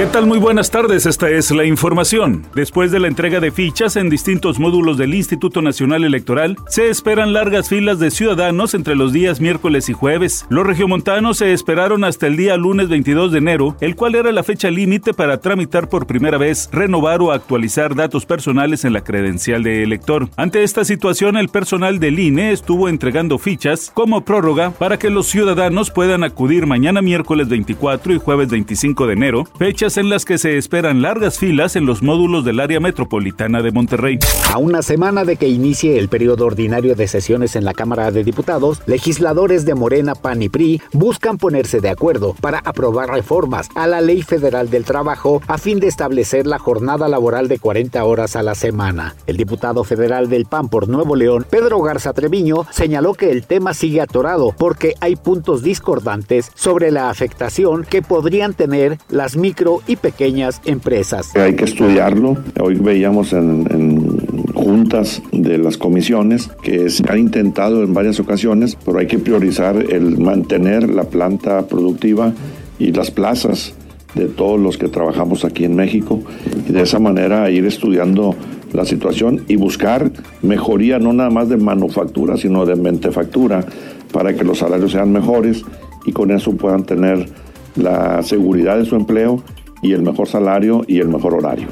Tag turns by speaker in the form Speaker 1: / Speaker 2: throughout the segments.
Speaker 1: ¿Qué tal? Muy buenas tardes, esta es la información. Después de la entrega de fichas en distintos módulos del Instituto Nacional Electoral, se esperan largas filas de ciudadanos entre los días miércoles y jueves. Los regiomontanos se esperaron hasta el día lunes 22 de enero, el cual era la fecha límite para tramitar por primera vez, renovar o actualizar datos personales en la credencial de elector. Ante esta situación, el personal del INE estuvo entregando fichas como prórroga para que los ciudadanos puedan acudir mañana miércoles 24 y jueves 25 de enero, fechas en las que se esperan largas filas en los módulos del área metropolitana de Monterrey.
Speaker 2: A una semana de que inicie el periodo ordinario de sesiones en la Cámara de Diputados, legisladores de Morena, PAN y PRI buscan ponerse de acuerdo para aprobar reformas a la Ley Federal del Trabajo a fin de establecer la jornada laboral de 40 horas a la semana. El diputado federal del PAN por Nuevo León, Pedro Garza Treviño, señaló que el tema sigue atorado porque hay puntos discordantes sobre la afectación que podrían tener las micro y pequeñas empresas.
Speaker 3: Hay que estudiarlo. Hoy veíamos en, juntas de las comisiones que se han intentado en varias ocasiones, pero hay que priorizar el mantener la planta productiva y las plazas de todos los que trabajamos aquí en México y de esa manera ir estudiando la situación y buscar mejoría no nada más de manufactura, sino de mentefactura para que los salarios sean mejores y con eso puedan tener la seguridad de su empleo y el mejor salario y el mejor horario.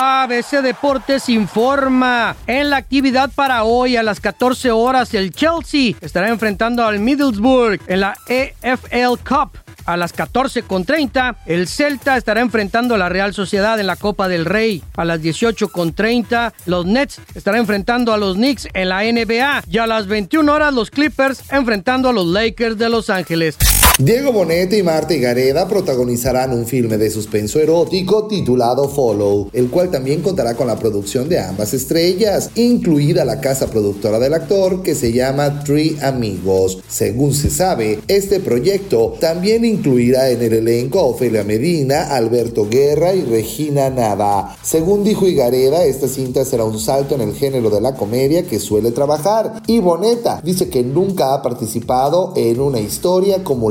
Speaker 4: ABC Deportes informa. En la actividad para hoy a las 14 horas el Chelsea estará enfrentando al Middlesbrough en la EFL Cup. A las 14.30, el Celta estará enfrentando a la Real Sociedad en la Copa del Rey. A las 18.30, los Nets estarán enfrentando a los Knicks en la NBA. Y a las 21 horas, los Clippers enfrentando a los Lakers de Los Ángeles.
Speaker 5: Diego Bonete y Marta Gareda protagonizarán un filme de suspenso erótico titulado Follow, el cual también contará con la producción de ambas estrellas, incluida la casa productora del actor que se llama Three Amigos. Según se sabe, este proyecto también incluirá en el elenco a Ofelia Medina, Alberto Guerra y Regina Nava. Según dijo Igareda, esta cinta será un salto en el género de la comedia que suele trabajar y Boneta dice que nunca ha participado en una historia como